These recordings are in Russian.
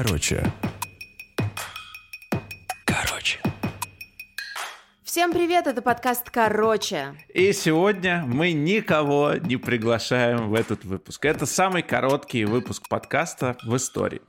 Короче. Короче. Всем привет, это подкаст «Короче». И сегодня мы никого не приглашаем в этот выпуск. Это самый короткий выпуск подкаста в истории.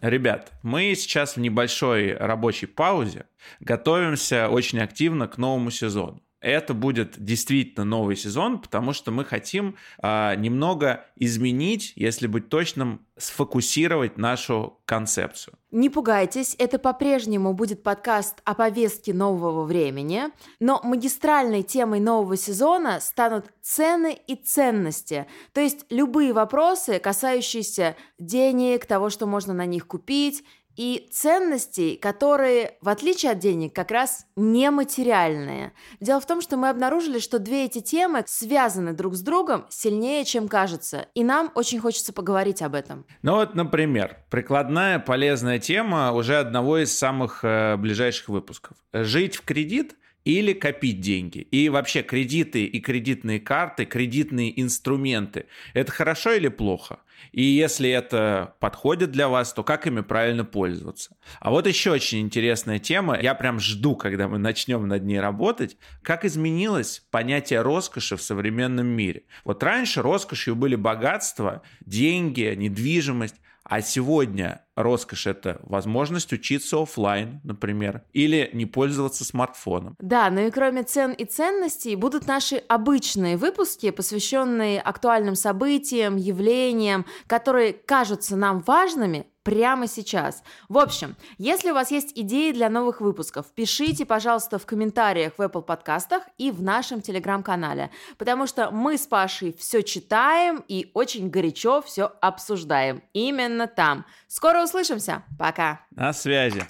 Ребят, мы сейчас в небольшой рабочей паузе готовимся очень активно к новому сезону это будет действительно новый сезон, потому что мы хотим а, немного изменить, если быть точным, сфокусировать нашу концепцию. Не пугайтесь, это по-прежнему будет подкаст о повестке нового времени, но магистральной темой нового сезона станут цены и ценности, то есть любые вопросы, касающиеся денег, того, что можно на них купить, и ценностей, которые, в отличие от денег, как раз нематериальные. Дело в том, что мы обнаружили, что две эти темы связаны друг с другом сильнее, чем кажется, и нам очень хочется поговорить об этом. Ну вот, например, прикладная полезная тема уже одного из самых э, ближайших выпусков. Жить в кредит или копить деньги. И вообще кредиты и кредитные карты, кредитные инструменты – это хорошо или плохо? И если это подходит для вас, то как ими правильно пользоваться? А вот еще очень интересная тема. Я прям жду, когда мы начнем над ней работать. Как изменилось понятие роскоши в современном мире? Вот раньше роскошью были богатство, деньги, недвижимость. А сегодня роскошь это возможность учиться офлайн, например, или не пользоваться смартфоном. Да, ну и кроме цен и ценностей будут наши обычные выпуски, посвященные актуальным событиям, явлениям, которые кажутся нам важными, прямо сейчас. В общем, если у вас есть идеи для новых выпусков, пишите, пожалуйста, в комментариях в Apple подкастах и в нашем телеграм-канале, потому что мы с Пашей все читаем и очень горячо все обсуждаем. Именно там. Скоро услышимся. Пока. На связи.